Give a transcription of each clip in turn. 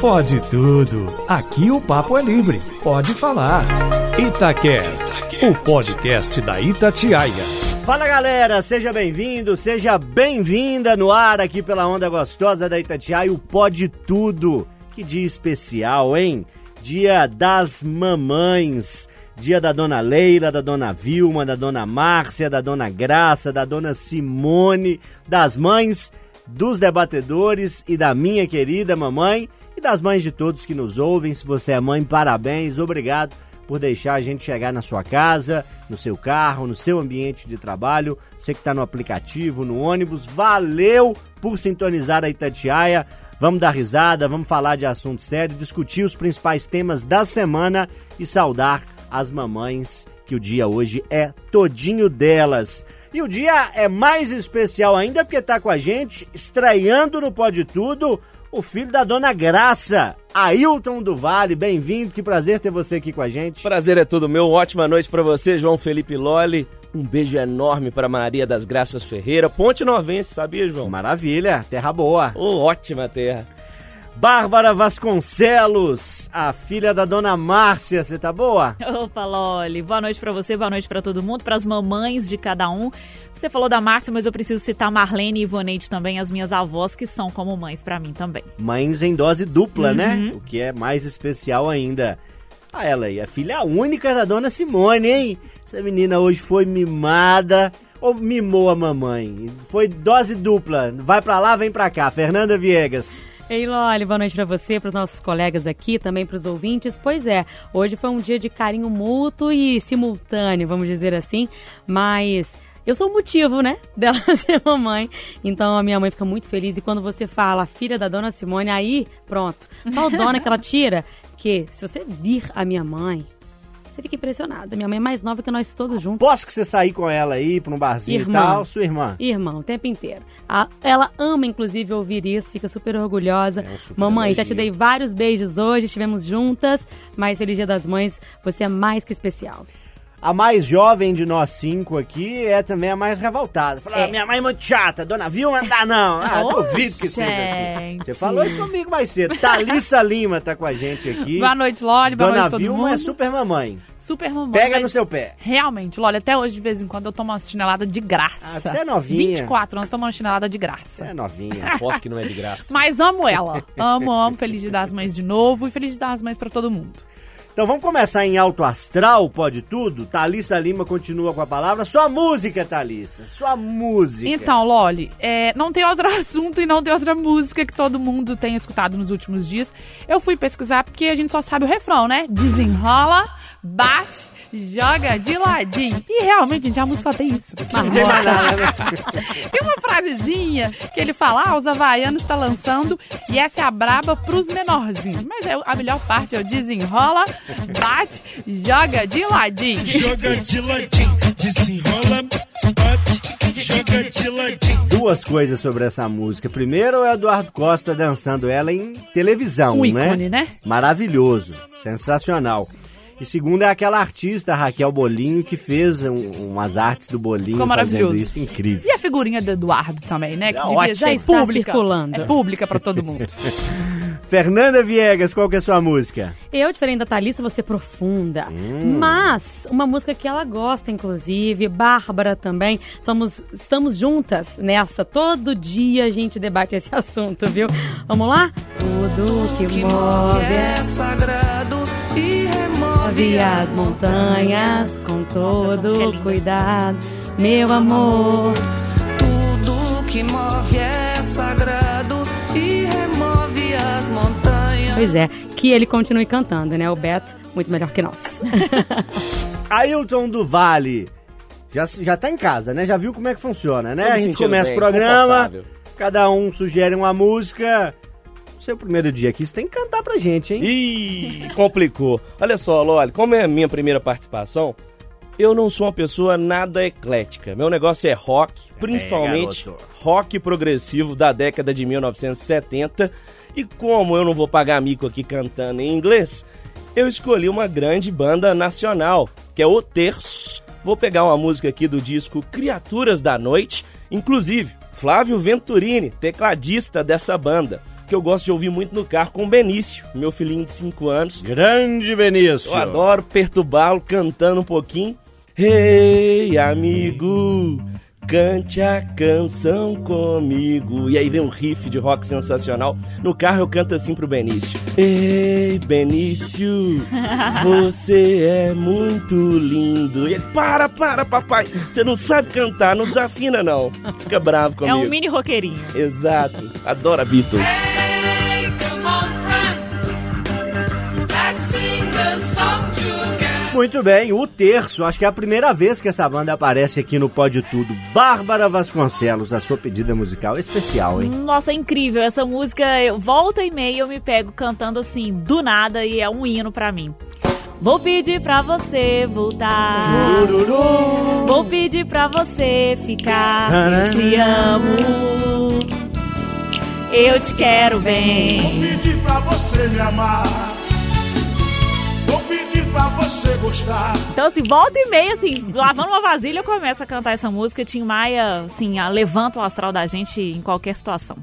Pode tudo. Aqui o papo é livre. Pode falar. Itacast, o podcast da Itatiaia. Fala galera, seja bem-vindo, seja bem-vinda no ar aqui pela onda gostosa da Itatiaia, o Pode Tudo. Que dia especial, hein? Dia das mamães. Dia da dona Leila, da dona Vilma, da dona Márcia, da dona Graça, da dona Simone, das mães, dos debatedores e da minha querida mamãe e das mães de todos que nos ouvem. Se você é mãe, parabéns, obrigado por deixar a gente chegar na sua casa, no seu carro, no seu ambiente de trabalho. Você que está no aplicativo, no ônibus, valeu por sintonizar a Itatiaia. Vamos dar risada, vamos falar de assunto sério, discutir os principais temas da semana e saudar as mamães, que o dia hoje é todinho delas. E o dia é mais especial ainda porque está com a gente, estreando no Pode Tudo, o filho da dona Graça, Ailton do Vale. Bem-vindo, que prazer ter você aqui com a gente. Prazer é todo meu. Ótima noite para você, João Felipe Loli. Um beijo enorme para Maria das Graças Ferreira. Ponte Novense, sabia, João? Maravilha, terra boa. Oh, ótima terra. Bárbara Vasconcelos, a filha da dona Márcia, você tá boa? Opa, Loli. Boa noite para você, boa noite para todo mundo, para as mamães de cada um. Você falou da Márcia, mas eu preciso citar Marlene e Ivoneide também, as minhas avós, que são como mães para mim também. Mães em dose dupla, né? uhum. né? O que é mais especial ainda. Ah, ela aí, a filha única da dona Simone, hein? Essa menina hoje foi mimada ou mimou a mamãe? Foi dose dupla. Vai pra lá, vem pra cá. Fernanda Viegas. Ei, Loli, boa noite para você, para os nossos colegas aqui, também para os ouvintes. Pois é, hoje foi um dia de carinho mútuo e simultâneo, vamos dizer assim, mas eu sou o motivo, né, dela ser mamãe. Então a minha mãe fica muito feliz. E quando você fala filha da dona Simone, aí pronto. Só o dona que ela tira, que se você vir a minha mãe, você fica impressionada. Minha mãe é mais nova que nós todos juntos. Posso que você sair com ela aí pra um barzinho irmã, e tal? Sua irmã? Irmã, o tempo inteiro. A, ela ama, inclusive, ouvir isso, fica super orgulhosa. É um super Mamãe, elogio. já te dei vários beijos hoje, estivemos juntas, mas Feliz Dia das Mães, você é mais que especial. A mais jovem de nós cinco aqui é também a mais revoltada. Fala, é. ah, minha mãe é muito chata, dona Vilma não dá não. Ah, duvido que seja assim. Você falou isso comigo mais cedo. Thalissa Lima tá com a gente aqui. Boa noite, Loli. Boa dona noite, todo Vilma mundo. é super mamãe. Super mamãe. Pega no seu pé. Realmente, Loli, até hoje, de vez em quando, eu tomo uma chinelada de graça. Ah, você é novinha. 24 anos tomando chinelada de graça. Você é novinha. Aposto que não é de graça. Mas amo ela. Amo, amo. Feliz Dia das Mães de novo e Feliz Dia das Mães pra todo mundo. Então vamos começar em alto astral, pode tudo? Thalissa Lima continua com a palavra. Sua música, Thalissa. Sua música. Então, Loli, é, não tem outro assunto e não tem outra música que todo mundo tenha escutado nos últimos dias. Eu fui pesquisar porque a gente só sabe o refrão, né? Desenrola, bate joga de ladinho. E realmente, gente, a música só tem isso. Tem né? Uma frasezinha que ele fala, ah, os havaianos está lançando e essa é a braba pros menorzinhos. Mas é, a melhor parte é o desenrola, bate, joga de ladinho. Joga de ladinho, desenrola, bate, joga de ladinho. Duas coisas sobre essa música. Primeiro, é o Eduardo Costa dançando ela em televisão, um né? ícone, né? Maravilhoso, sensacional. E segundo é aquela artista, Raquel Bolinho, que fez um, umas artes do Bolinho Ficou fazendo isso incrível. E a figurinha do Eduardo também, né? Que é devia já está pública. circulando. É pública para todo mundo. Fernanda Viegas, qual que é a sua música? Eu, diferente da Thalissa, vou ser profunda. Hum. Mas, uma música que ela gosta, inclusive, Bárbara também. Somos, estamos juntas nessa. Todo dia a gente debate esse assunto, viu? Vamos lá? Tudo que, que move é sagrado e remove as montanhas com todo é cuidado, meu amor. Tudo que move é sagrado e remove as montanhas. Pois é, que ele continue cantando, né? O Beto, muito melhor que nós. Ailton do Vale. Já, já tá em casa, né? Já viu como é que funciona, né? a gente começa bem, o programa, cada um sugere uma música seu primeiro dia aqui, você tem que cantar pra gente, hein? Ih, complicou. Olha só, Loli, como é a minha primeira participação, eu não sou uma pessoa nada eclética. Meu negócio é rock, principalmente é, rock progressivo da década de 1970. E como eu não vou pagar mico aqui cantando em inglês, eu escolhi uma grande banda nacional, que é o Terço. Vou pegar uma música aqui do disco Criaturas da Noite, inclusive Flávio Venturini, tecladista dessa banda. Que eu gosto de ouvir muito no carro com o Benício, meu filhinho de 5 anos. Grande Benício. Eu adoro perturbá-lo cantando um pouquinho. Ei, amigo, cante a canção comigo. E aí vem um riff de rock sensacional. No carro eu canto assim pro Benício. Ei, Benício, você é muito lindo. E ele, para, para, papai. Você não sabe cantar, não desafina não. Fica bravo comigo. É um mini roqueirinho. Exato. Adora Beatles. Muito bem, o terço, acho que é a primeira vez que essa banda aparece aqui no Pode Tudo. Bárbara Vasconcelos, a sua pedida musical especial, hein? Nossa, é incrível. Essa música, eu, volta e meia eu me pego cantando assim, do nada, e é um hino pra mim. Vou pedir pra você voltar. Vou pedir pra você ficar. Eu te amo. Eu te quero bem. Vou pedir pra você me amar. Pra você gostar. Então, assim, volta e meia, assim, lavando uma vasilha, eu começo a cantar essa música. Tim Maia, assim, levanta o astral da gente em qualquer situação.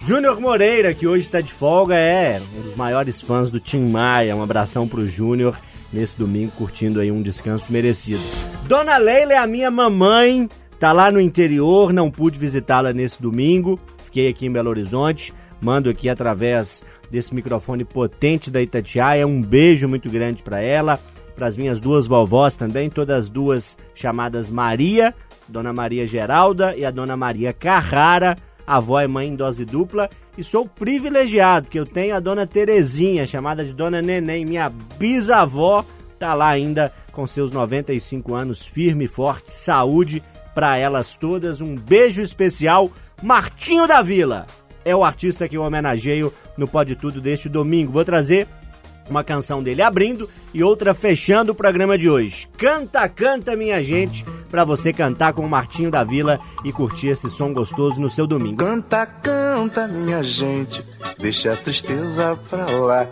Júnior Moreira, que hoje tá de folga, é um dos maiores fãs do Tim Maia. Um abração pro Júnior nesse domingo, curtindo aí um descanso merecido. Dona Leila é a minha mamãe, tá lá no interior, não pude visitá-la nesse domingo. Fiquei aqui em Belo Horizonte, mando aqui através desse microfone potente da Itatiaia um beijo muito grande pra ela, para as minhas duas vovós também, todas as duas chamadas Maria, Dona Maria Geralda e a Dona Maria Carrara. Avó é mãe em dose dupla e sou privilegiado, que eu tenho a Dona Terezinha, chamada de Dona Neném, minha bisavó, tá lá ainda com seus 95 anos, firme e forte, saúde para elas todas. Um beijo especial, Martinho da Vila. É o artista que eu homenageio no Pode Tudo deste domingo. Vou trazer uma canção dele abrindo e outra fechando o programa de hoje. Canta, canta, minha gente, pra você cantar com o Martinho da Vila e curtir esse som gostoso no seu domingo. Canta, canta, minha gente, deixa a tristeza pra lá.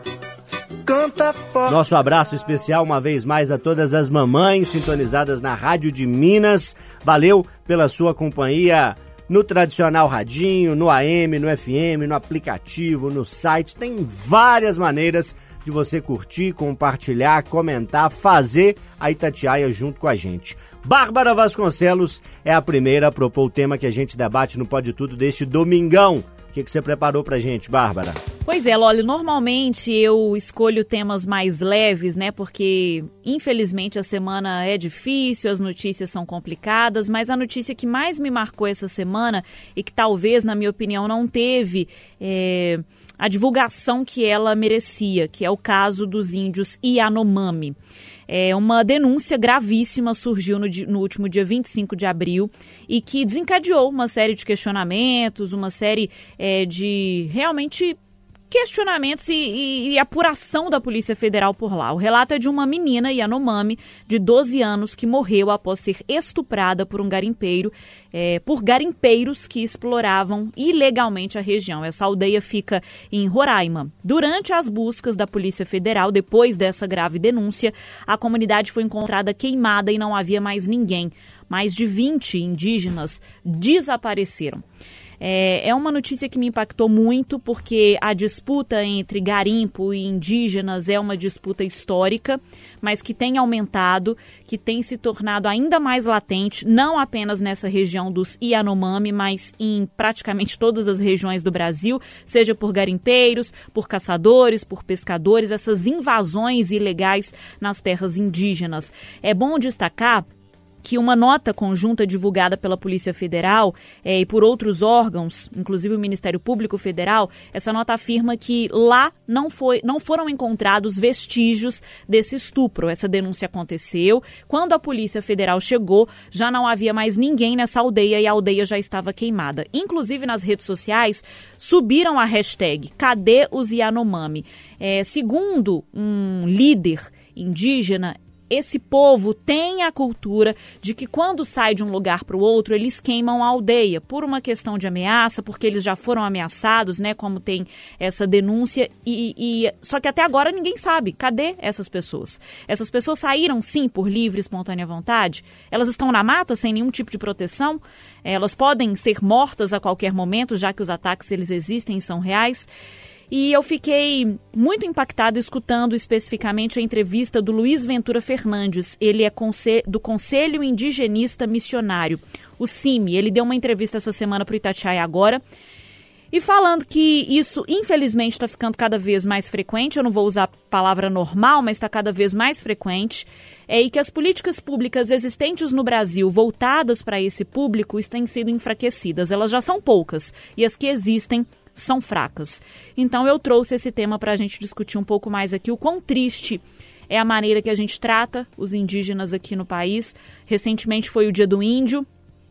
Canta forte. Nosso abraço especial uma vez mais a todas as mamães sintonizadas na Rádio de Minas. Valeu pela sua companhia no tradicional radinho, no AM, no FM, no aplicativo, no site. Tem várias maneiras de você curtir, compartilhar, comentar, fazer a Itatiaia junto com a gente. Bárbara Vasconcelos é a primeira a propor o tema que a gente debate no Pode Tudo deste domingão. Que, que você preparou pra gente, Bárbara? Pois é, Lólio, normalmente eu escolho temas mais leves, né? Porque, infelizmente, a semana é difícil, as notícias são complicadas, mas a notícia que mais me marcou essa semana e que talvez, na minha opinião, não teve é, a divulgação que ela merecia, que é o caso dos índios Yanomami. É, uma denúncia gravíssima surgiu no, no último dia 25 de abril e que desencadeou uma série de questionamentos, uma série é, de realmente questionamentos e, e- e apuração da Polícia Federal por lá. O relato é de uma menina Yanomami, de 12 anos, que morreu após ser estuprada por um garimpeiro, é, por garimpeiros que exploravam ilegalmente a região. Essa aldeia fica em Roraima. Durante as buscas da Polícia Federal, depois dessa grave denúncia, a comunidade foi encontrada queimada e não havia mais ninguém. Mais de 20 indígenas desapareceram. É, é uma notícia que me impactou muito porque a disputa entre garimpo e indígenas é uma disputa histórica, mas que tem aumentado, que tem se tornado ainda mais latente, não apenas nessa região dos Yanomami, mas em praticamente todas as regiões do Brasil, seja por garimpeiros, por caçadores, por pescadores, essas invasões ilegais nas terras indígenas. É bom destacar que uma nota conjunta divulgada pela Polícia Federal eh, e por outros órgãos, inclusive o Ministério Público Federal, essa nota afirma que lá não, foi, não foram encontrados vestígios desse estupro. Essa denúncia aconteceu. Quando a Polícia Federal chegou, já não havia mais ninguém nessa aldeia e a aldeia já estava queimada. Inclusive nas redes sociais, subiram a hashtag Cadê os Yanomami? Eh, segundo um líder indígena, esse povo tem a cultura de que quando sai de um lugar para o outro, eles queimam a aldeia por uma questão de ameaça, porque eles já foram ameaçados, né? Como tem essa denúncia. E, e só que até agora ninguém sabe. Cadê essas pessoas? Essas pessoas saíram sim por livre, espontânea vontade. Elas estão na mata sem nenhum tipo de proteção. Elas podem ser mortas a qualquer momento, já que os ataques eles existem e são reais. E eu fiquei muito impactada escutando especificamente a entrevista do Luiz Ventura Fernandes. Ele é do Conselho Indigenista Missionário, o CIMI. Ele deu uma entrevista essa semana para o Itatiaia agora. E falando que isso, infelizmente, está ficando cada vez mais frequente, eu não vou usar a palavra normal, mas está cada vez mais frequente, é e que as políticas públicas existentes no Brasil voltadas para esse público têm sido enfraquecidas. Elas já são poucas e as que existem são fracas. Então eu trouxe esse tema para a gente discutir um pouco mais aqui o quão triste é a maneira que a gente trata os indígenas aqui no país. Recentemente foi o Dia do Índio.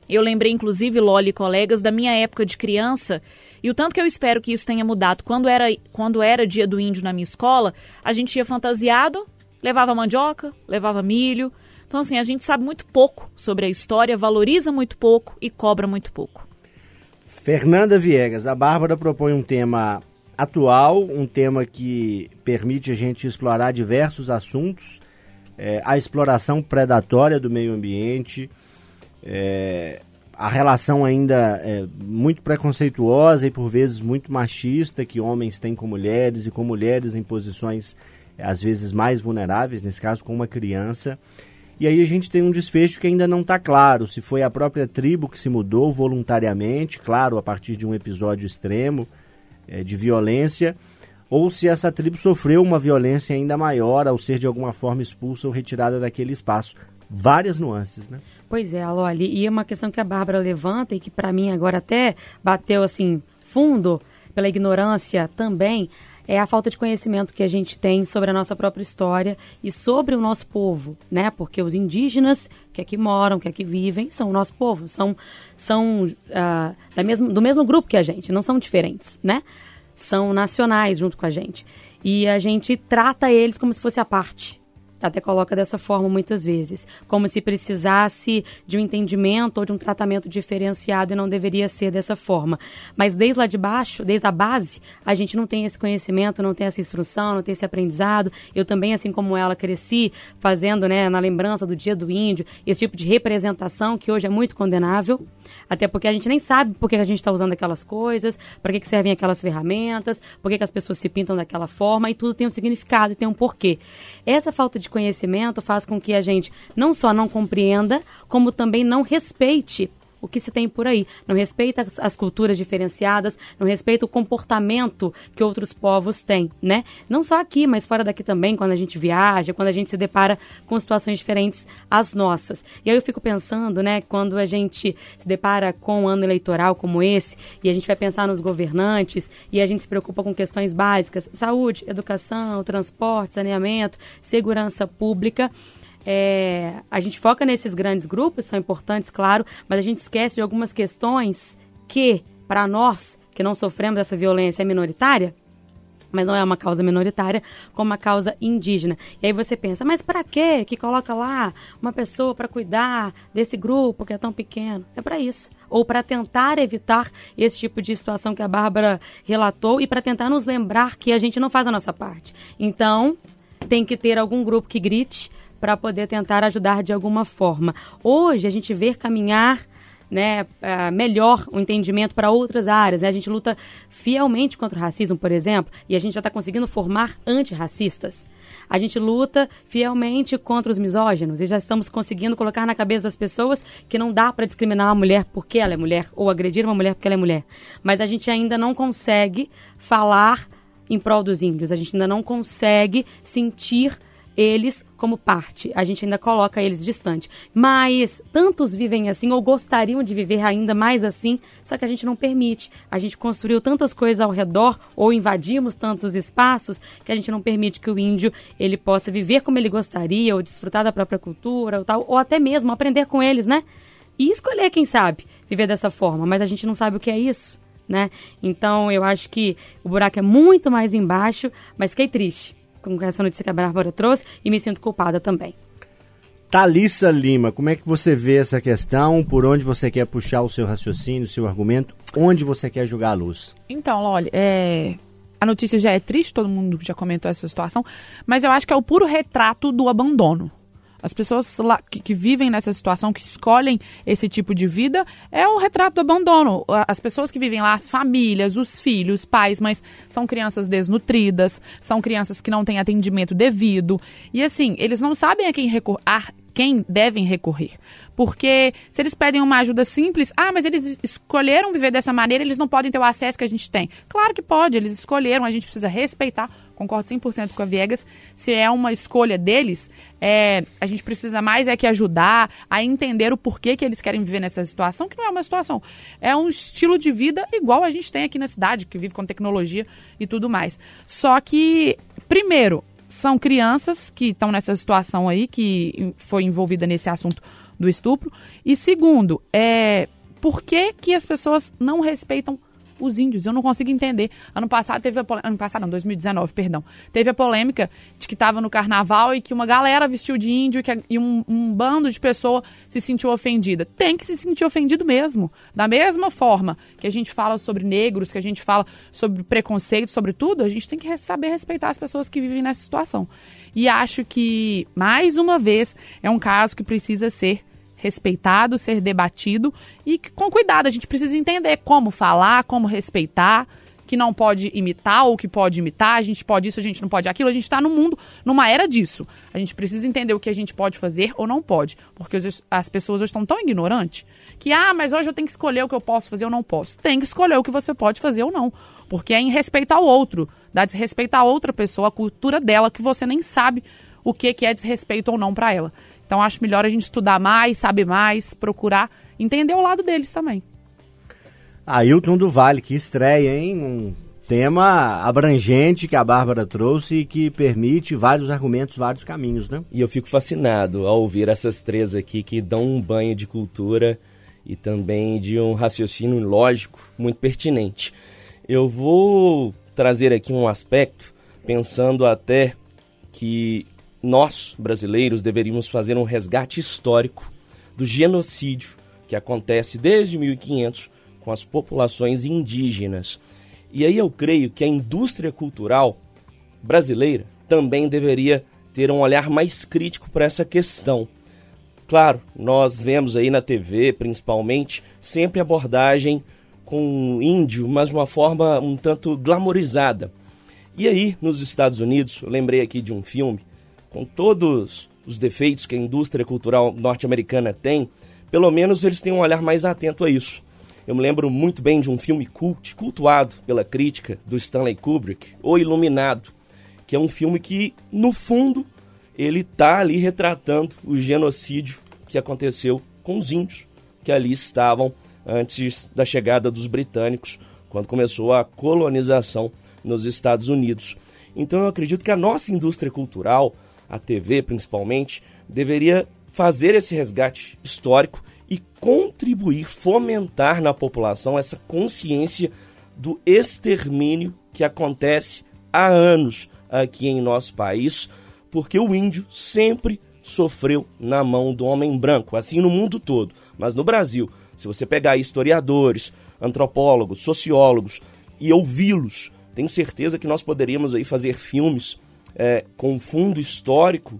Eu lembrei, inclusive, Loli e colegas, da minha época de criança e o tanto que eu espero que isso tenha mudado. Quando era, quando era Dia do Índio na minha escola, a gente ia fantasiado, levava mandioca, levava milho. Então, assim, a gente sabe muito pouco sobre a história, valoriza muito pouco e cobra muito pouco. Fernanda Viegas, a Bárbara propõe um tema atual, um tema que permite a gente explorar diversos assuntos, é, a exploração predatória do meio ambiente, é, a relação ainda é muito preconceituosa e por vezes muito machista que homens têm com mulheres e com mulheres em posições às vezes mais vulneráveis, nesse caso com uma criança. E aí a gente tem um desfecho que ainda não está claro, se foi a própria tribo que se mudou voluntariamente, claro, a partir de um episódio extremo é, de violência, ou se essa tribo sofreu uma violência ainda maior ao ser de alguma forma expulsa ou retirada daquele espaço. Várias nuances, né? Pois é, Loli, e é uma questão que a Bárbara levanta e que para mim agora até bateu assim fundo pela ignorância também é a falta de conhecimento que a gente tem sobre a nossa própria história e sobre o nosso povo, né? Porque os indígenas que aqui moram, que aqui vivem, são o nosso povo, são, são uh, da mesmo, do mesmo grupo que a gente, não são diferentes, né? São nacionais junto com a gente. E a gente trata eles como se fosse a parte até coloca dessa forma muitas vezes, como se precisasse de um entendimento ou de um tratamento diferenciado e não deveria ser dessa forma. Mas desde lá de baixo, desde a base, a gente não tem esse conhecimento, não tem essa instrução, não tem esse aprendizado. Eu também, assim como ela, cresci fazendo, né, na lembrança do Dia do Índio, esse tipo de representação que hoje é muito condenável, até porque a gente nem sabe por que a gente está usando aquelas coisas, para que, que servem aquelas ferramentas, por que, que as pessoas se pintam daquela forma, e tudo tem um significado e tem um porquê. Essa falta de conhecimento faz com que a gente não só não compreenda, como também não respeite o que se tem por aí. Não respeita as, as, culturas diferenciadas, não respeita o comportamento que outros povos têm, né? Não só aqui, mas fora daqui também, quando a gente viaja, quando a gente se depara com situações diferentes às nossas. E aí eu fico pensando, né, quando a gente se depara com um ano eleitoral como esse, e a gente vai pensar nos governantes, e a gente se preocupa com questões básicas, saúde, educação, transporte, saneamento, segurança pública, é, a gente foca nesses grandes grupos, são importantes, claro, mas a gente esquece de algumas questões que, para nós, que não sofremos essa violência, é minoritária, mas não é uma causa minoritária, como uma causa indígena. E aí você pensa, mas para que que coloca lá uma pessoa para cuidar desse grupo que é tão pequeno? É para isso. Ou para tentar evitar esse tipo de situação que a Bárbara relatou e para tentar nos lembrar que a gente não faz a nossa parte. Então, tem que ter algum grupo que grite, para poder tentar ajudar de alguma forma. Hoje a gente vê caminhar né, uh, melhor o entendimento para outras áreas. Né? A gente luta fielmente contra o racismo, por exemplo, e a gente já está conseguindo formar antirracistas. A gente luta fielmente contra os misóginos e já estamos conseguindo colocar na cabeça das pessoas que não dá para discriminar uma mulher porque ela é mulher ou agredir uma mulher porque ela é mulher. Mas a gente ainda não consegue falar em prol dos índios, a gente ainda não consegue sentir eles como parte. A gente ainda coloca eles distante. Mas tantos vivem assim ou gostariam de viver ainda mais assim, só que a gente não permite. A gente construiu tantas coisas ao redor ou invadimos tantos espaços que a gente não permite que o índio ele possa viver como ele gostaria ou desfrutar da própria cultura ou tal, ou até mesmo aprender com eles, né? E escolher, quem sabe, viver dessa forma, mas a gente não sabe o que é isso. Né? Então eu acho que o buraco é muito mais embaixo, mas fiquei triste com essa notícia que a Bárbara trouxe e me sinto culpada também. Thalissa Lima, como é que você vê essa questão? Por onde você quer puxar o seu raciocínio, o seu argumento? Onde você quer jogar a luz? Então, olha, é, a notícia já é triste, todo mundo já comentou essa situação, mas eu acho que é o puro retrato do abandono. As pessoas lá que, que, vivem nessa situação, que escolhem esse tipo de vida, é o retrato do abandono. As pessoas que vivem lá, as famílias, os filhos, os pais, mas são crianças desnutridas, são crianças que não têm atendimento devido. E assim, eles não sabem a quem recorrer quem devem recorrer. Porque se eles pedem uma ajuda simples, ah, mas eles escolheram viver dessa maneira, eles não podem ter o acesso que a gente tem. Claro que pode, eles escolheram, a gente precisa respeitar. Concordo 100% com a Viegas. Se é uma escolha deles, é, a gente precisa mais é que ajudar a entender o porquê que eles querem viver nessa situação, que não é uma situação. É um estilo de vida igual a gente tem aqui na cidade, que vive com tecnologia e tudo mais. Só que, primeiro, são crianças que estão nessa situação aí, que foi envolvida nesse assunto do estupro. E segundo, é por que, que as pessoas não respeitam os índios. Eu não consigo entender. Ano passado teve a ano passado não, 2019, perdão. Teve a polêmica de que estava no carnaval e que uma galera vestiu de índio que, e um, um, bando de pessoas se sentiu ofendida. Tem que se sentir ofendido mesmo. Da mesma forma que a gente fala sobre negros, que a gente fala sobre preconceito, sobre tudo, a gente tem que saber respeitar as pessoas que vivem nessa situação. E acho que, mais uma vez, é um caso que precisa ser respeitado, ser debatido e com cuidado. A gente precisa entender como falar, como respeitar, que não pode imitar ou que pode imitar, a gente pode isso, a gente não pode aquilo. A gente está no mundo, numa era disso. A gente precisa entender o que a gente pode fazer ou não pode. Porque as pessoas hoje estão tão ignorantes que, ah, mas hoje eu tenho que escolher o que eu posso fazer ou não posso. Tem que escolher o que você pode fazer ou não. Porque é em respeitar o outro, dá desrespeito a outra pessoa, a cultura dela, que você nem sabe o que, que é desrespeito ou não para ela. Então acho melhor a gente estudar mais, saber mais, procurar entender o lado deles também. Ailton do Vale, que estreia, hein? Um tema abrangente que a Bárbara trouxe e que permite vários argumentos, vários caminhos, né? E eu fico fascinado ao ouvir essas três aqui que dão um banho de cultura e também de um raciocínio lógico muito pertinente. Eu vou trazer aqui um aspecto pensando até que nós, brasileiros, deveríamos fazer um resgate histórico do genocídio que acontece desde 1500 com as populações indígenas. E aí eu creio que a indústria cultural brasileira também deveria ter um olhar mais crítico para essa questão. Claro, nós vemos aí na TV, principalmente, sempre abordagem com índio, mas de uma forma um tanto glamorizada. E aí, nos Estados Unidos, eu lembrei aqui de um filme com todos os defeitos que a indústria cultural norte-americana tem, pelo menos eles têm um olhar mais atento a isso. Eu me lembro muito bem de um filme cult, cultuado pela crítica do Stanley Kubrick, O Iluminado, que é um filme que, no fundo, ele está ali retratando o genocídio que aconteceu com os índios que ali estavam antes da chegada dos britânicos, quando começou a colonização nos Estados Unidos. Então eu acredito que a nossa indústria cultural a TV principalmente, deveria fazer esse resgate histórico e contribuir, fomentar na população essa consciência do extermínio que acontece há anos aqui em nosso país, porque o índio sempre sofreu na mão do homem branco, assim no mundo todo. Mas no Brasil, se você pegar historiadores, antropólogos, sociólogos e ouvi-los, tenho certeza que nós poderíamos aí fazer filmes é, com fundo histórico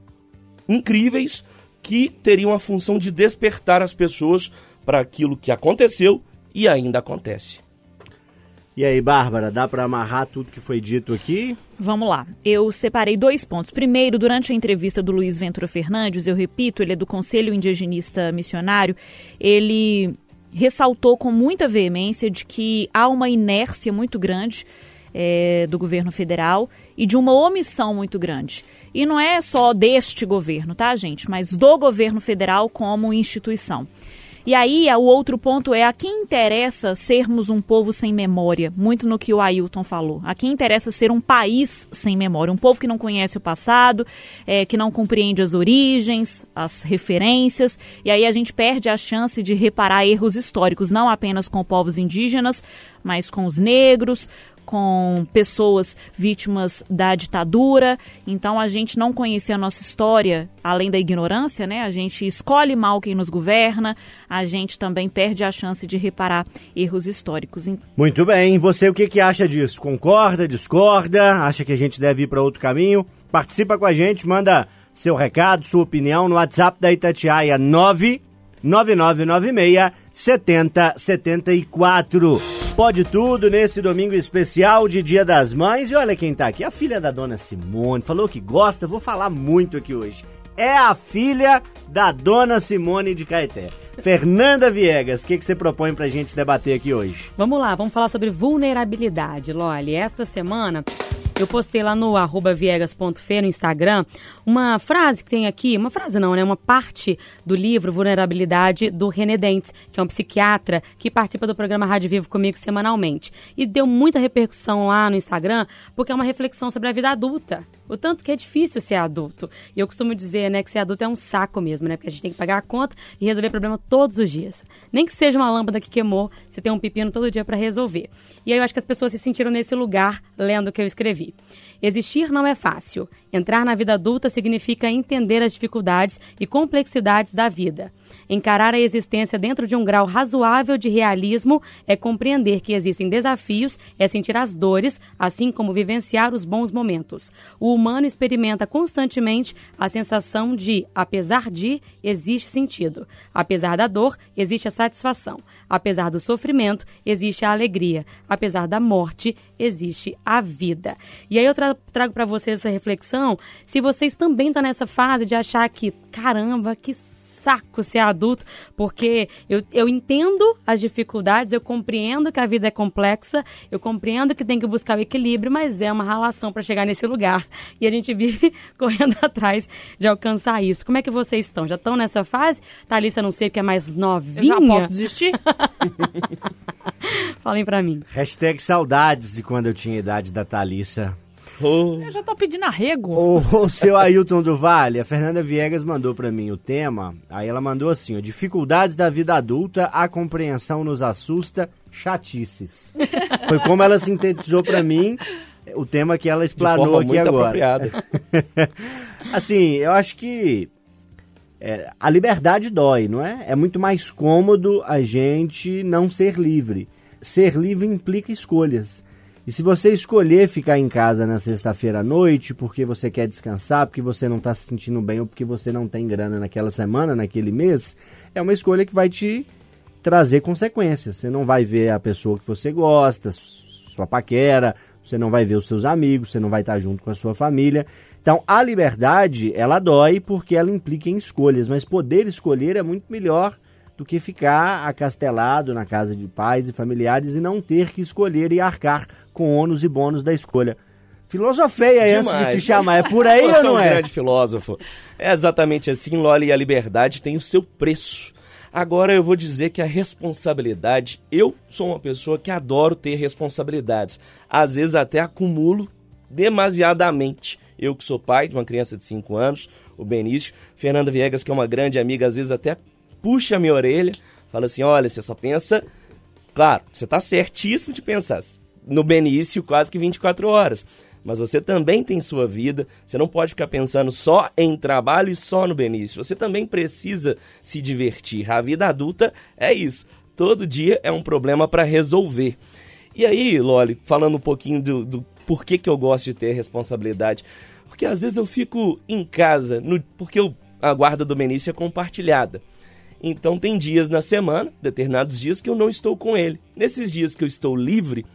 incríveis que teriam a função de despertar as pessoas para aquilo que aconteceu e ainda acontece. E aí, Bárbara, dá para amarrar tudo que foi dito aqui? Vamos lá. Eu separei dois pontos. Primeiro, durante a entrevista do Luiz Ventura Fernandes, eu repito, ele é do Conselho Indigenista Missionário, ele ressaltou com muita veemência de que há uma inércia muito grande é, do governo federal e de uma omissão muito grande. E não é só deste governo, tá, gente? Mas do governo federal como instituição. E aí, o outro ponto é a quem interessa sermos um povo sem memória, muito no que o Ailton falou. A quem interessa ser um país sem memória, um povo que não conhece o passado, é, que não compreende as origens, as referências, e aí a gente perde a chance de reparar erros históricos, não apenas com povos indígenas, mas com os negros, com pessoas vítimas da ditadura. Então a gente não conhecer a nossa história, além da ignorância, né? A gente escolhe mal quem nos governa, a gente também perde a chance de reparar erros históricos. Muito bem, você o que, que acha disso? Concorda, discorda? Acha que a gente deve ir para outro caminho? Participa com a gente, manda seu recado, sua opinião no WhatsApp da Itatiaia 99996 7074. Pode tudo nesse domingo especial de Dia das Mães. E olha quem tá aqui, a filha da dona Simone. Falou que gosta, vou falar muito aqui hoje. É a filha da dona Simone de Caeté. Fernanda Viegas, o que, que você propõe pra gente debater aqui hoje? Vamos lá, vamos falar sobre vulnerabilidade, Loli. Esta semana eu postei lá no arroba viegas.fe no Instagram uma frase que tem aqui, uma frase não, né? Uma parte do livro Vulnerabilidade do René Dentes, que é um psiquiatra que participa do programa Rádio Vivo comigo semanalmente. E deu muita repercussão lá no Instagram, porque é uma reflexão sobre a vida adulta. O tanto que é difícil ser adulto. E eu costumo dizer, né, que ser adulto é um saco mesmo, né? Porque a gente tem que pagar a conta e resolver problema todos os dias. Nem que seja uma lâmpada que queimou, você tem um pepino todo dia para resolver. E aí eu acho que as pessoas se sentiram nesse lugar lendo o que eu escrevi. Existir não é fácil. Entrar na vida adulta significa entender as dificuldades e complexidades da vida. Encarar a existência dentro de um grau razoável de realismo é compreender que existem desafios, é sentir as dores, assim como vivenciar os bons momentos. O humano experimenta constantemente a sensação de, apesar de, existe sentido. Apesar da dor, existe a satisfação. Apesar do sofrimento, existe a alegria. Apesar da morte, existe a vida. E aí eu tra trago para vocês essa reflexão, se vocês também estão nessa fase de achar que, caramba, que saco ser adulto, porque eu, eu entendo as dificuldades, eu compreendo que a vida é complexa, eu compreendo que tem que buscar o equilíbrio, mas é uma relação para chegar nesse lugar. E a gente vive correndo atrás de alcançar isso. Como é que vocês estão? Já estão nessa fase? Thalissa, não sei, que é mais novinha. Eu já posso desistir? Falem para mim. Hashtag saudades de quando eu tinha a idade da Thalissa. Oh. Eu já tô pedindo arrego. O, o seu Ailton do Vale, a Fernanda Viegas mandou para mim o tema. Aí ela mandou assim: ó, dificuldades da vida adulta, a compreensão nos assusta, chatices. Foi como ela sintetizou para mim o tema que ela explanou aqui agora. assim, eu acho que é, a liberdade dói, não é? É muito mais cômodo a gente não ser livre. Ser livre implica escolhas. E se você escolher ficar em casa na sexta-feira à noite porque você quer descansar, porque você não está se sentindo bem ou porque você não tem grana naquela semana, naquele mês, é uma escolha que vai te trazer consequências. Você não vai ver a pessoa que você gosta, sua paquera, você não vai ver os seus amigos, você não vai estar junto com a sua família. Então, a liberdade, ela dói porque ela implica em escolhas, mas poder escolher é muito melhor do que ficar acastelado na casa de pais e familiares e não ter que escolher e arcar com ônus e bônus da escolha. Filosofei aí antes de te chamar, é por aí ou não é? um grande filósofo. É exatamente assim, Loli, e a liberdade tem o seu preço. Agora eu vou dizer que a responsabilidade, eu sou uma pessoa que adoro ter responsabilidades. Às vezes até acumulo demasiadamente. Eu que sou pai de uma criança de 5 anos, o Benício, Fernanda Viegas, que é uma grande amiga, às vezes até puxa a minha orelha, fala assim: olha, você só pensa. Claro, você está certíssimo de pensar no Benício quase que 24 horas. Mas você também tem sua vida, você não pode ficar pensando só em trabalho e só no Benício. Você também precisa se divertir. A vida adulta é isso. Todo dia é um problema para resolver. E aí, Loli, falando um pouquinho do, do porquê que eu gosto de ter responsabilidade. Porque às vezes eu fico em casa, no, porque eu, a guarda do Benício é compartilhada. Então tem dias na semana, determinados dias, que eu não estou com ele. Nesses dias que eu estou livre,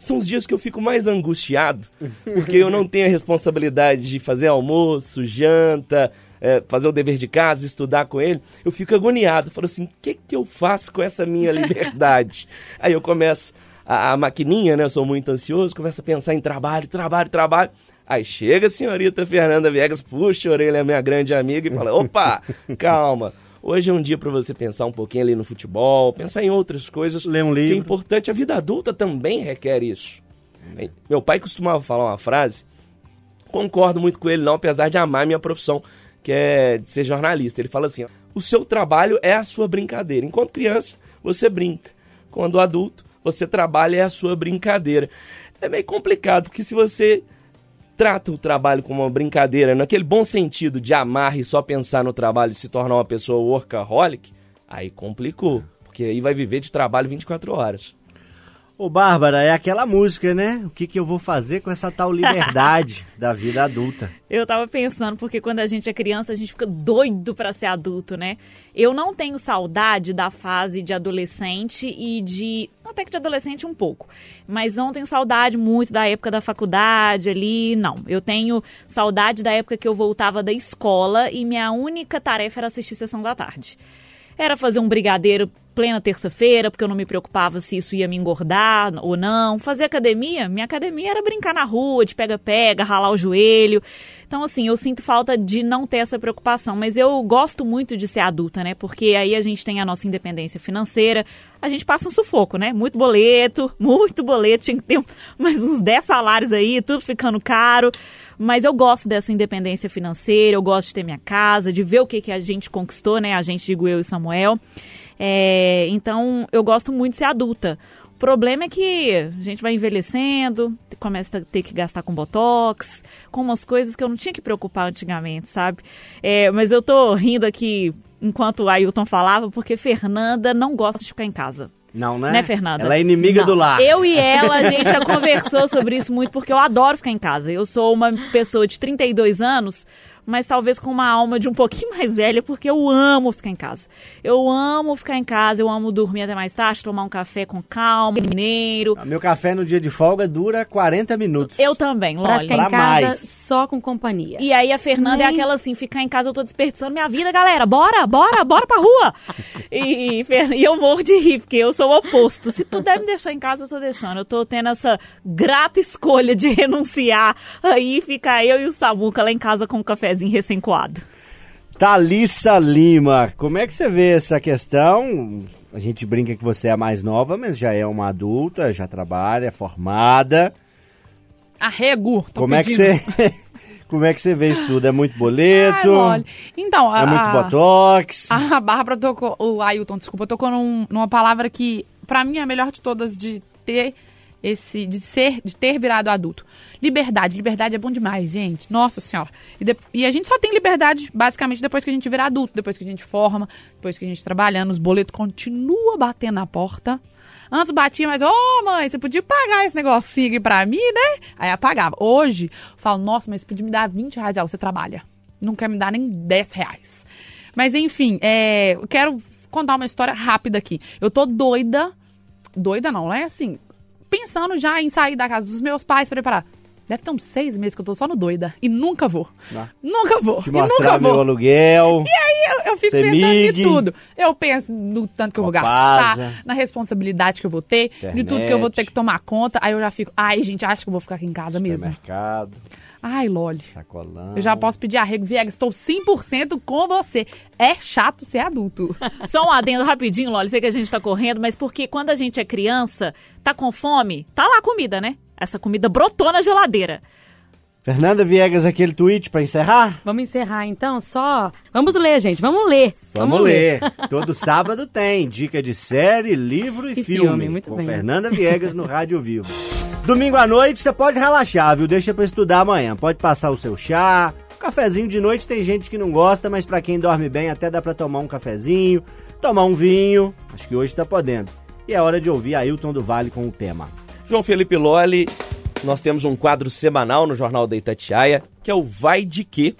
são os dias que eu fico mais angustiado, porque eu não tenho a responsabilidade de fazer almoço, janta, é, fazer o dever de casa, estudar com ele. Eu fico agoniado, falo assim, o que, que eu faço com essa minha liberdade? Aí eu começo a, a maquininha, né? Eu sou muito ansioso, começo a pensar em trabalho, trabalho, trabalho. Aí chega a senhorita Fernanda Viegas, puxa a orelha, minha grande amiga, e fala: opa, calma. Hoje é um dia para você pensar um pouquinho ali no futebol, pensar em outras coisas. Ler um livro. Que é importante. A vida adulta também requer isso. Meu pai costumava falar uma frase, concordo muito com ele não, apesar de amar minha profissão, que é de ser jornalista. Ele fala assim: o seu trabalho é a sua brincadeira. Enquanto criança, você brinca. Quando adulto, você trabalha é a sua brincadeira. é meio complicado, porque se você trata o trabalho como uma brincadeira, naquele bom sentido de amar e só pensar no trabalho e se tornar uma pessoa workaholic, aí complicou, porque aí vai viver de trabalho 24 horas. Ô, Bárbara, é aquela música, né? O que, que eu vou fazer com essa tal liberdade da vida adulta? Eu tava pensando, porque quando a gente é criança, a gente fica doido pra ser adulto, né? Eu não tenho saudade da fase de adolescente e de. Até que de adolescente um pouco. Mas não tenho saudade muito da época da faculdade ali, não. Eu tenho saudade da época que eu voltava da escola e minha única tarefa era assistir sessão da tarde. Era fazer um brigadeiro plena terça-feira, porque eu não me preocupava se isso ia me engordar ou não. Fazer academia, minha academia era brincar na rua, de pega-pega, ralar o joelho. Então, assim, eu sinto falta de não ter essa preocupação, mas eu gosto muito de ser adulta, né? Porque aí a gente tem a nossa independência financeira, a gente passa um sufoco, né? Muito boleto, muito boleto, tinha que ter mais uns 10 salários aí, tudo ficando caro. Mas eu gosto dessa independência financeira, eu gosto de ter minha casa, de ver o que, que a gente conquistou, né? A gente, digo eu e Samuel. É, então, eu gosto muito de ser adulta. O problema é que a gente vai envelhecendo, começa a ter que gastar com botox, com umas coisas que eu não tinha que preocupar antigamente, sabe? É, mas eu tô rindo aqui enquanto o Ailton falava, porque Fernanda não gosta de ficar em casa. Não, né? Né, Fernanda? Ela é inimiga Não. do lar. Eu e ela, a gente já conversou sobre isso muito, porque eu adoro ficar em casa. Eu sou uma pessoa de 32 anos, mas talvez com uma alma de um pouquinho mais velha, porque eu amo ficar em casa. Eu amo ficar em casa, eu amo dormir até mais tarde, tomar um café com calma, mineiro. Meu café no dia de folga dura 40 minutos. Eu também, Pra Loli. ficar em Pra casa mais. só com companhia. E aí a Fernanda é Nem- aquela assim, ficar em casa eu tô desperdiçando minha vida, galera. Bora, bora, bora pra rua. E, e e eu morro de rir, porque eu sou o oposto. Se puder me deixar em casa, eu tô deixando. Eu tô tendo essa grata escolha de renunciar. Aí fica eu e o Samuca lá em casa com um cafezinho recém-coado. Thalissa Lima, como é que você vê essa questão? A gente brinca que você é a mais nova, mas já é uma adulta, já trabalha, formada. Arrego. tô Como é que pedindo. você Como é que você vê isso tudo? É muito boleto? Então, a, é muito a- botox? A Bárbara tocou, o Ailton, desculpa, tocou num- numa palavra que, pra mim, é a melhor de todas de ter esse, de ser, de ter virado adulto. Liberdade. Liberdade é bom demais, gente. Nossa senhora. E, de- e a gente só tem liberdade, basicamente, depois que a gente vira adulto, depois que a gente forma, depois que a gente trabalhando, os boletos continuam batendo na porta. Antes batia, mas, ô mãe, você podia pagar esse negocinho aqui pra mim, né? Aí apagava. Hoje, falo, nossa, mas você podia me dar 20 reais, você trabalha. Não quer me dar nem 10 reais. Mas enfim, é, eu quero contar uma história rápida aqui. Eu tô doida, doida não, não é assim, pensando já em sair da casa dos meus pais preparar. Deve ter uns seis meses que eu tô só no doida. E nunca vou. Nunca vou. Te e mostrar vou. meu aluguel. Eu, eu fico pensando em tudo. Eu penso no tanto que eu vou gastar, na responsabilidade que eu vou ter, de tudo que eu vou ter Internet. que tomar conta. Aí eu já fico, ai, gente, acho que eu vou ficar aqui em casa mesmo. Supermercado, Ai, Loli. sacolão. Eu já posso pedir arrego. Viegas, estou 100% com você. É chato ser adulto. Só um adendo rapidinho, Loli, sei que a gente tá correndo, mas porque quando a gente é criança, tá com fome, tá lá a comida, né? Essa comida brotou na geladeira. Fernanda Viegas, aquele tweet pra encerrar? Vamos encerrar então, só. Vamos ler, gente, vamos ler. Vamos, ler. Todo sábado tem dica de série, livro e, E filme. filme, muito com bem. Fernanda Viegas no Rádio Vivo. Domingo à noite você pode relaxar, viu? Deixa pra estudar amanhã. Pode passar o seu chá. Cafezinho de noite tem gente que não gosta, mas pra quem dorme bem até dá pra tomar um cafezinho, tomar um vinho. Acho que hoje tá podendo. E é hora de ouvir Ailton do Vale com o tema. João Felipe Loli, nós temos um quadro semanal no Jornal da Itatiaia, que é o Vai de Quê?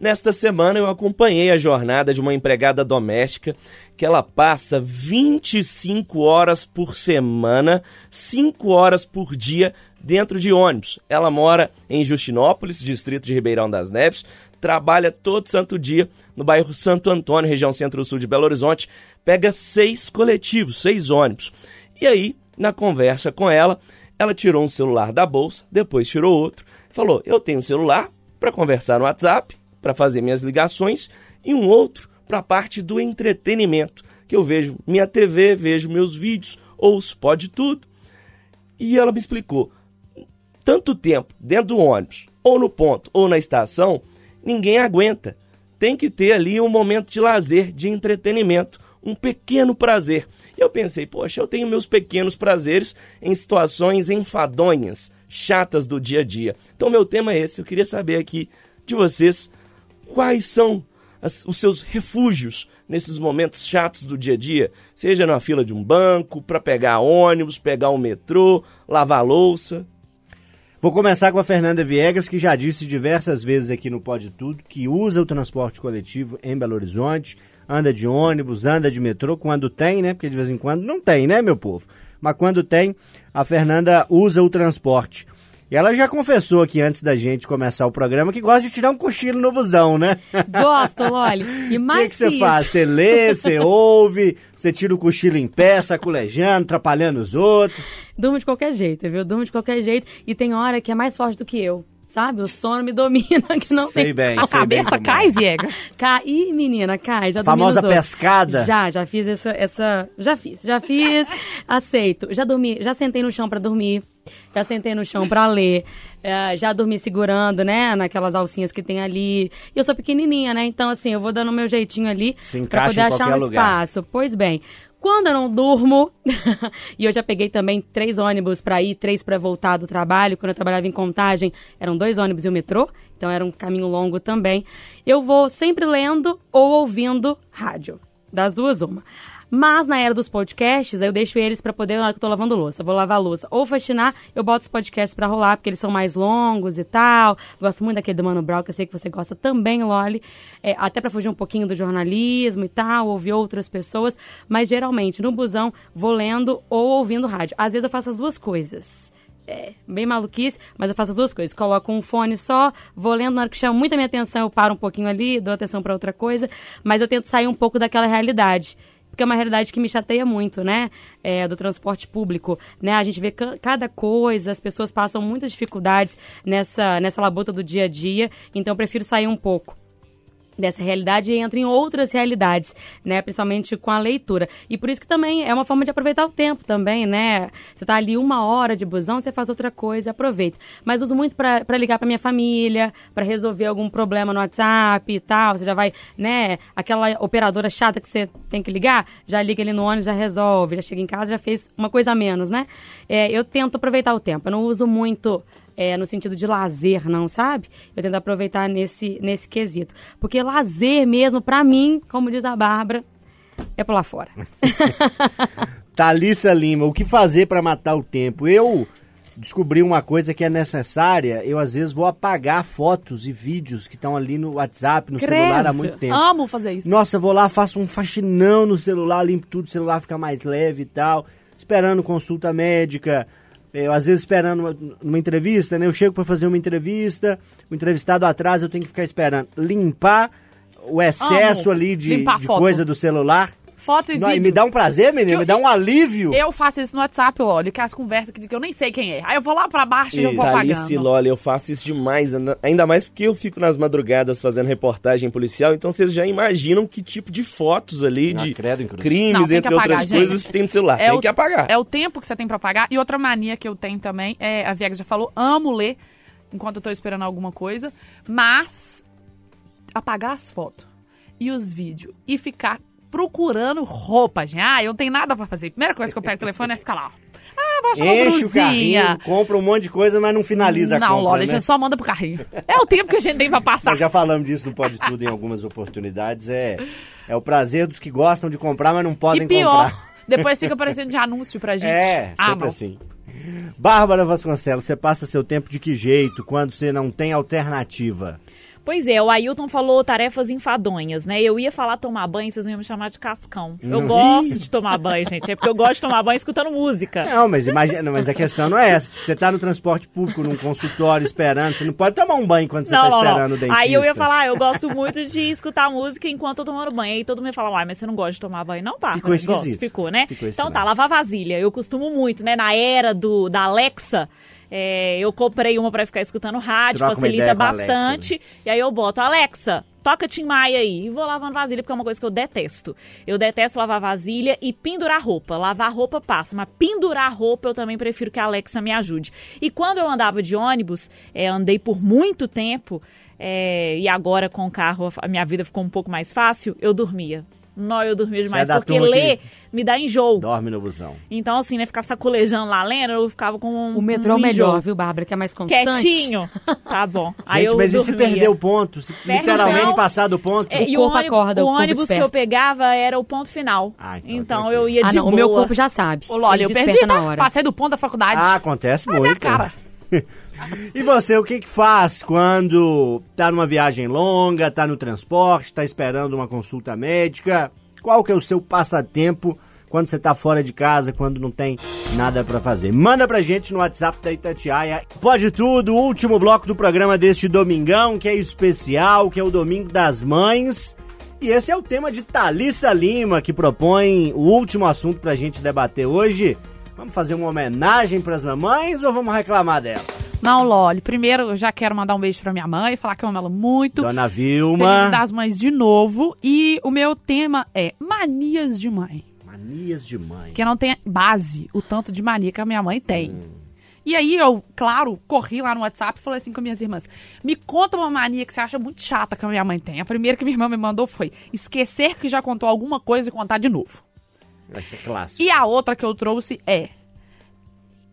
Nesta semana eu acompanhei a jornada de uma empregada doméstica que ela passa 25 horas por semana, 5 horas por dia dentro de ônibus. Ela mora em Justinópolis, distrito de Ribeirão das Neves, trabalha todo santo dia no bairro Santo Antônio, região centro-sul de Belo Horizonte, pega seis coletivos, seis ônibus. E aí, na conversa com ela, ela tirou um celular da bolsa, depois tirou outro, falou: Eu tenho um celular para conversar no WhatsApp, para fazer minhas ligações, e um outro para a parte do entretenimento, que eu vejo minha TV, vejo meus vídeos, ouço, pode tudo. E ela me explicou: tanto tempo dentro do ônibus, ou no ponto, ou na estação, ninguém aguenta. Tem que ter ali um momento de lazer, de entretenimento, um pequeno prazer. E eu pensei, poxa, eu tenho meus pequenos prazeres em situações enfadonhas, chatas do dia a dia. Então, meu tema é esse. Eu queria saber aqui de vocês quais são as, os seus refúgios nesses momentos chatos do dia a dia, seja na fila de um banco, para pegar ônibus, pegar um metrô, lavar louça. Vou começar com a Fernanda Viegas, que já disse diversas vezes aqui no Pode Tudo que usa o transporte coletivo em Belo Horizonte, anda de ônibus, anda de metrô, quando tem, né? Porque de vez em quando não tem, né, meu povo? Mas quando tem, a Fernanda usa o transporte. E ela já confessou aqui antes da gente começar o programa que gosta de tirar um cochilo no busão, né? Gosto, Loli. E O mais que, que você isso. faz? Você lê, você ouve, você tira o cochilo em pé, saculejando, atrapalhando os outros. Durmo de qualquer jeito, viu? Durmo de qualquer jeito. E tem hora que é mais forte do que eu. Sabe? O sono me domina, que não Sei tem... bem, A sei bem cabeça cai, é. Viegas? Cai, Ih, menina, cai, já dormi Famosa pescada? Já, já fiz essa, essa, já fiz, já fiz, aceito. Já dormi, já sentei no chão pra dormir, já sentei no chão pra ler, eh, já dormi segurando, né, naquelas alcinhas que tem ali. E eu sou pequenininha, né, então assim, eu vou dando o meu jeitinho ali encaixa poder achar um lugar. espaço. Pois bem, quando eu não durmo, e eu já peguei também três ônibus pra ir, três pra voltar do trabalho. Quando eu trabalhava em contagem, eram dois ônibus e o metrô, então era um caminho longo também. Eu vou sempre lendo ou ouvindo rádio. Das duas, uma. Mas na era dos podcasts, eu deixo eles pra poder na hora que eu tô lavando louça. Vou lavar louça ou faxinar, eu boto os podcasts pra rolar, porque eles são mais longos e tal. Gosto muito daquele do Mano Brown, que eu sei que você gosta também, Loli. É, até pra fugir um pouquinho do jornalismo e tal, ouvir outras pessoas. Mas geralmente, no busão, vou lendo ou ouvindo rádio. Às vezes eu faço as duas coisas. É, bem maluquice, mas eu faço as duas coisas. Coloco um fone só, vou lendo, na hora que chama muito a minha atenção, eu paro um pouquinho ali, dou atenção pra outra coisa, mas eu tento sair um pouco daquela realidade. Porque é uma realidade que me chateia muito, né? É, do transporte público, né? A gente vê ca- cada coisa, as pessoas passam muitas dificuldades nessa, nessa labuta do dia a dia, então eu prefiro sair um pouco dessa realidade e entra em outras realidades, né? Principalmente com a leitura. E por isso que também é uma forma de aproveitar o tempo também, né? Você tá ali uma hora de busão, você faz outra coisa, aproveita. Mas uso muito para ligar para minha família, para resolver algum problema no WhatsApp e tal. Você já vai, né? Aquela operadora chata que você tem que ligar, já liga ali no ônibus, já resolve, já chega em casa, já fez uma coisa a menos, né? É, eu tento aproveitar o tempo. Eu não uso muito é, no sentido de lazer, não, sabe? Eu tento aproveitar nesse, nesse quesito. Porque lazer mesmo, pra mim, como diz a Bárbara, é pular fora. Thalissa Lima, o que fazer para matar o tempo? Eu descobri uma coisa que é necessária. Eu, às vezes, vou apagar fotos e vídeos que estão ali no WhatsApp, no Credo. celular há muito tempo. Amo fazer isso. Nossa, vou lá, faço um faxinão no celular, limpo tudo, o celular fica mais leve e tal. Esperando consulta médica, eu, às vezes esperando uma, uma entrevista, né? Eu chego para fazer uma entrevista, o entrevistado atrás, eu tenho que ficar esperando. Limpar o excesso Amo ali de, de coisa do celular. Foto e Não, e vídeo. me dá um prazer, menino, Eu- me dá um alívio. Eu faço isso no WhatsApp, eu olho, que as conversas que, que eu nem sei quem é. Aí eu vou lá pra baixo e eu vou Talice apagando. Loli, eu faço isso demais, ainda- mais porque eu fico nas madrugadas fazendo reportagem policial, então vocês já imaginam que tipo de fotos ali, Ah, de credo, crimes, Não, entre apagar, outras gente. coisas que tem no celular. É tem o- que apagar. É o tempo que você tem pra pagar. E outra mania que eu tenho também, é, a Viegas já falou, amo ler enquanto eu tô esperando alguma coisa, mas apagar as fotos e os vídeos e ficar procurando roupa, gente. Ah, eu não tenho nada pra fazer. Primeira coisa que eu pego o telefone é ficar lá. ó. Ah, vou achar uma Enche o carrinho, compra um monte de coisa, mas não finaliza a Não, compra, Lola, a né? gente só manda pro carrinho. É o tempo que a gente tem pra passar. Nós já falamos disso no Pode Tudo em algumas oportunidades. É, é o prazer dos que gostam de comprar, mas não podem E pior, comprar. depois fica aparecendo de anúncio pra gente. É, ah, sempre não. assim. Bárbara Vasconcelos, você passa seu tempo de que jeito quando você não tem alternativa? Pois é, o Ailton falou tarefas enfadonhas, né? Eu ia falar tomar banho, vocês iam me chamar de cascão. Eu Não. gosto de tomar banho, gente. É porque eu gosto de tomar banho escutando música. Não, mas imagina, mas a questão não é essa. Tipo, você tá no transporte público, num consultório esperando, você não pode tomar um banho quando você tá esperando o dentista. Aí eu ia falar, ah, eu gosto muito de escutar música enquanto eu tô tomando banho. Aí todo mundo ia falar, uai, mas você não gosta de tomar banho? Não, pá. Ficou mas gosto. esquisito. Ficou, né? Ficou então tá, lavar vasilha. Eu costumo muito, né? Na era do, da Alexa, é, eu comprei uma pra ficar escutando rádio, Troca facilita Alexa, né? bastante. E aí eu boto, Alexa, toca Tim Maia aí. E vou lavando vasilha, porque é uma coisa que eu detesto. Eu detesto lavar vasilha e pendurar roupa. Lavar roupa passa, mas pendurar roupa eu também prefiro que a Alexa me ajude. E quando eu andava de ônibus, é, andei por muito tempo, é, e agora com o carro a minha vida ficou um pouco mais fácil, eu dormia. Nó, eu dormia demais. é porque turma que- ler me dá enjoo. Dorme no busão. Então, assim, né, ficar sacolejando lá lendo, eu ficava com um O metrô é o um melhor, enjoo. viu, Bárbara? Que é mais constante. Quietinho. Tá bom. Aí Gente, eu mas e se dormia. perder o ponto? Se Perde literalmente não. passar do ponto? É, O e corpo ônibus, acorda, o o ônibus que eu pegava era o ponto final. Ah, então então eu ia Ah, de não, boa. o meu corpo já sabe. Loli, eu perdi, desperta tá? na hora. Passei do ponto da faculdade. Ah, acontece Olha a muito. minha cara. E você, o que que faz quando tá numa viagem longa, tá no transporte, tá esperando uma consulta médica? Qual que é o seu passatempo quando você tá fora de casa, quando não tem nada pra fazer? Manda pra gente no WhatsApp da Itatiaia. Pode tudo, último bloco do programa deste domingão, que é especial, que é o Domingo das Mães. E esse é o tema de Thalissa Lima, que propõe o último assunto pra gente debater hoje. Vamos fazer uma homenagem pras mamães ou vamos reclamar delas? Não, Loli. Primeiro, eu já quero mandar um beijo pra minha mãe, falar que eu amo ela muito. Dona Feliz Vilma. das Mães de novo. E o meu tema é manias de mãe. Manias de mãe. Que não tem base o tanto de mania que a minha mãe tem. E aí eu, claro, corri lá no WhatsApp e falei assim com minhas irmãs: me conta uma mania que você acha muito chata que a minha mãe tem. A primeira que minha irmã me mandou foi esquecer que já contou alguma coisa e contar de novo. Vai ser clássico. E a outra que eu trouxe é.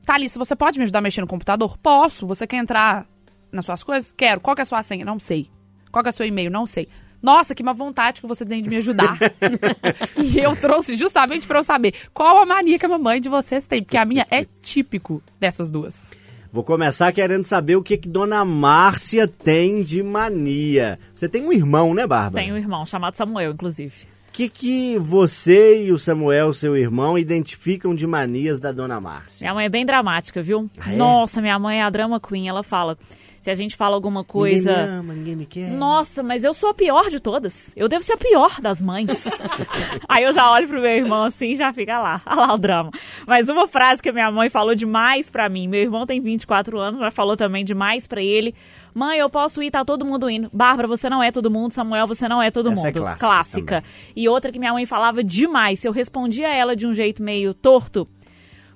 Thalissa, você pode me ajudar a mexer no computador? Posso. Você quer entrar nas suas coisas? Quero. Qual que é a sua senha? Não sei. Qual que é o seu e-mail? Não sei. Nossa, que má vontade que você tem de me ajudar. e eu trouxe justamente pra eu saber qual a mania que a mamãe de vocês tem, porque a minha é típico dessas duas. Vou começar querendo saber o que, que Dona Márcia tem de mania. Você tem um irmão, né, Bárbara? Tenho um irmão chamado Samuel, inclusive. O que, que você e o Samuel, seu irmão, identificam de manias da Dona Márcia? Minha mãe é bem dramática, viu? Ah, é? Nossa, minha mãe é a drama queen. Ela fala, se a gente fala alguma coisa... Ninguém me ama, ninguém me quer. Nossa, mas eu sou a pior de todas. Eu devo ser a pior das mães. Aí eu já olho pro meu irmão assim e já fica lá. Olha lá o drama. Mas uma frase que a minha mãe falou demais pra mim. Meu irmão tem 24 anos, já falou também demais pra ele. Mãe, eu posso ir, tá todo mundo indo. Bárbara, você não é todo mundo. Samuel, você não é todo Essa é mundo. clássica Clássica. E outra que minha mãe falava demais. Se eu respondia a ela de um jeito meio torto,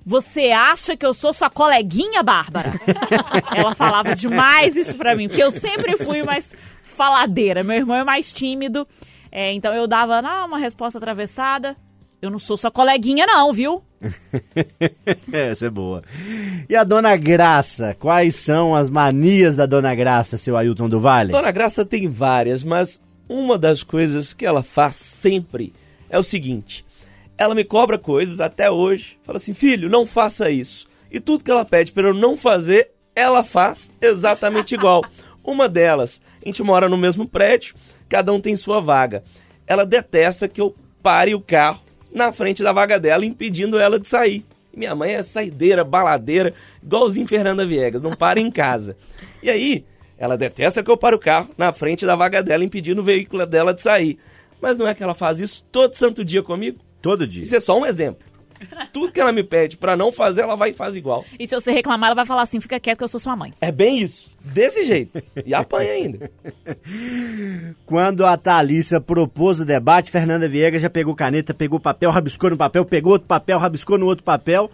você acha que eu sou sua coleguinha, Bárbara? Ela falava demais isso pra mim, porque eu sempre fui mais faladeira. Meu irmão é mais tímido, é, então eu dava não, uma resposta atravessada. Eu não sou sua coleguinha, não, viu? Essa é boa. E a Dona Graça? Quais são as manias da Dona Graça, seu Ailton do Vale? Dona Graça tem várias, mas uma das coisas que ela faz sempre é o seguinte: ela me cobra coisas até hoje, fala assim, filho, não faça isso. E tudo que ela pede para eu não fazer, ela faz exatamente igual. Uma delas, a gente mora no mesmo prédio, cada um tem sua vaga. Ela detesta que eu pare o carro na frente da vaga dela, impedindo ela de sair. Minha mãe é saideira, baladeira, igualzinho Fernanda Viegas, não para em casa. E aí, ela detesta que eu pare o carro na frente da vaga dela, impedindo o veículo dela de sair. Mas não é que ela faz isso todo santo dia comigo? Todo dia. Isso é só um exemplo. Tudo que ela me pede pra não fazer, ela vai e faz igual. E se você reclamar, ela vai falar assim: fica quieto que eu sou sua mãe. É bem isso. Desse jeito. E apanha ainda. Quando a Thalissa propôs o debate, Fernanda Viegas já pegou caneta, pegou papel, rabiscou no papel, pegou outro papel, rabiscou no outro papel.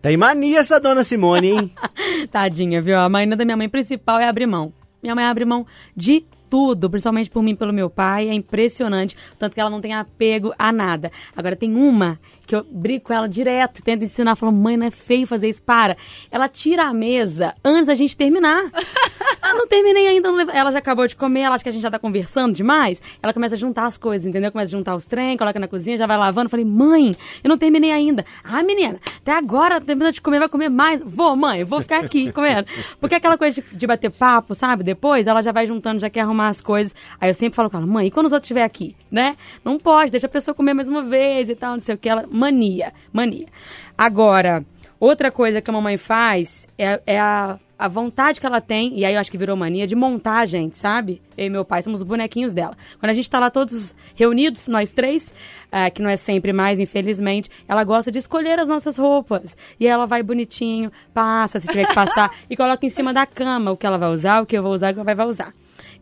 Tem mania essa dona Simone, hein? Tadinha, viu? A mania da minha mãe principal é abrir mão. Minha mãe abre mão de tudo, principalmente por mim e pelo meu pai. É impressionante. Tanto que ela não tem apego a nada. Agora, tem uma que eu brigo com ela direto, tento ensinar, falo, mãe, não é feio fazer isso, para. Ela tira a mesa antes da gente terminar. ah, não terminei ainda. não Ela já acabou de comer, ela acha que a gente já tá conversando demais. Ela começa a juntar as coisas, entendeu? Começa a juntar os trem, coloca na cozinha, já vai lavando. Eu Falei, mãe, eu não terminei ainda. Ah, menina, até agora terminou de comer, vai comer mais. Vou, mãe, vou ficar aqui comendo. Porque aquela coisa de, de bater papo, sabe? Depois ela já vai juntando, já quer arrumar as coisas. Aí eu sempre falo com ela, mãe, e quando os outros estiverem aqui, né? Não pode, deixa a pessoa comer mais uma vez e tal, não sei o que. Ela, mania, mania. Agora, outra coisa que a mamãe faz é, é a, a vontade que ela tem, e aí eu acho que virou mania, de montar a gente, sabe? Eu e meu pai somos os bonequinhos dela. Quando a gente tá lá todos reunidos, nós três, ah, que não é sempre mais, infelizmente, ela gosta de escolher as nossas roupas. E ela vai bonitinho, passa, se tiver que passar, e coloca em cima da cama o que ela vai usar, o que eu vou usar, o que ela vai usar.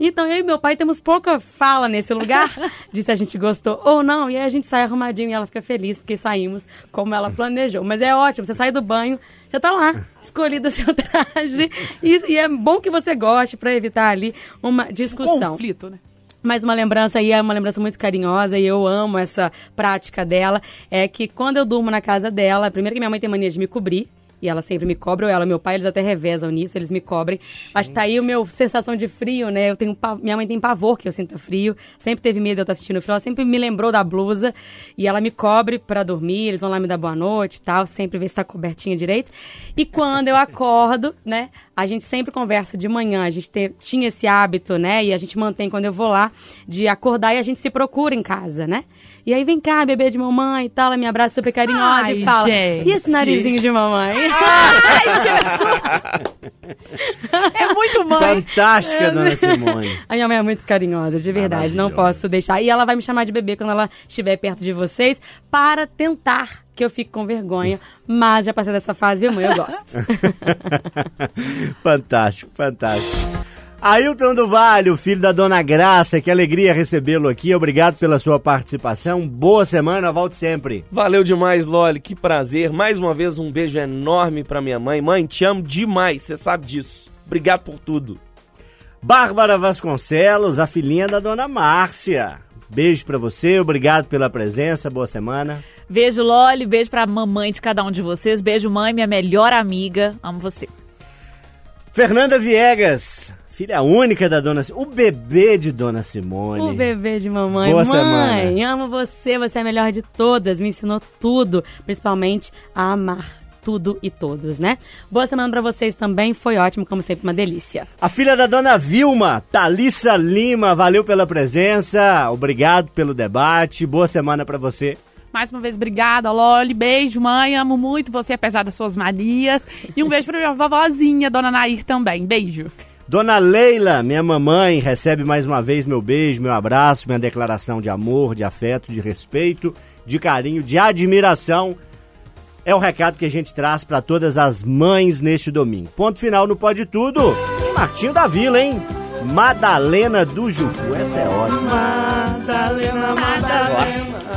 Então, eu e meu pai temos pouca fala nesse lugar de se a gente gostou ou não. E aí a gente sai arrumadinho e ela fica feliz porque saímos como ela planejou. Mas é ótimo, você sai do banho, já tá lá, escolhido o seu traje. E, e é bom que você goste para evitar ali uma discussão. Conflito, né? Mas uma lembrança aí é uma lembrança muito carinhosa e eu amo essa prática dela. É que quando eu durmo na casa dela, primeiro que minha mãe tem mania de me cobrir. E ela sempre me cobra, ou ela, meu pai, eles até revezam nisso, eles me cobrem. Mas tá aí o meu sensação de frio, né? Eu tenho minha mãe tem pavor que eu sinta frio. Sempre teve medo de eu estar sentindo frio. Ela sempre me lembrou da blusa. E ela me cobre pra dormir, eles vão lá me dar boa noite e tal. Sempre ver se tá cobertinha direito. E quando eu acordo, né? A gente sempre conversa de manhã. A gente te- tinha esse hábito, né? E a gente mantém quando eu vou lá, de acordar e a gente se procura em casa, né? E aí vem cá, bebê de mamãe e tal. Ela me abraça super carinhosa Ai, e fala: gente. E esse narizinho de mamãe? É muito mãe. Fantástica, dona Simone. A minha mãe é muito carinhosa, de verdade. Não posso deixar. E ela vai me chamar de bebê quando ela estiver perto de vocês para tentar que eu fique com vergonha. Mas já passei dessa fase, viu, mãe? Eu gosto. fantástico, fantástico. Ailton do Vale, o filho da Dona Graça, que alegria recebê-lo aqui. Obrigado pela sua participação. Boa semana, volte sempre. Valeu demais, Loli, que prazer. Mais uma vez, um beijo enorme pra minha mãe. Mãe, te amo demais, você sabe disso. Obrigado por tudo. Bárbara Vasconcelos, a filhinha da Dona Márcia. Beijo pra você, obrigado pela presença, boa semana. Beijo, Loli. Beijo pra mamãe de cada um de vocês. Beijo, mãe, minha melhor amiga. Amo você. Fernanda Viegas, filha única da Dona Simone, o bebê de Dona Simone. O bebê de mamãe. Boa mãe, semana. amo você, você é a melhor de todas. Me ensinou tudo, principalmente a amar tudo e todos, né? Boa semana pra vocês também. Foi ótimo, como sempre, uma delícia. A filha da Dona Vilma, Thalissa Lima, valeu pela presença, obrigado pelo debate, boa semana pra você. Mais uma vez, obrigada, Loli. Beijo, mãe. Amo muito você, apesar das suas manias. E um beijo pra minha vovozinha, dona Nair, também. Beijo. Dona Leila, minha mamãe, recebe mais uma vez meu beijo, meu abraço, minha declaração de amor, de afeto, de respeito, de carinho, de admiração. É o recado que a gente traz para todas as mães neste domingo. Ponto final no Pode Tudo. Martinho da Vila, hein? Madalena do Jucu. Essa é ótima. Madalena, Madalena.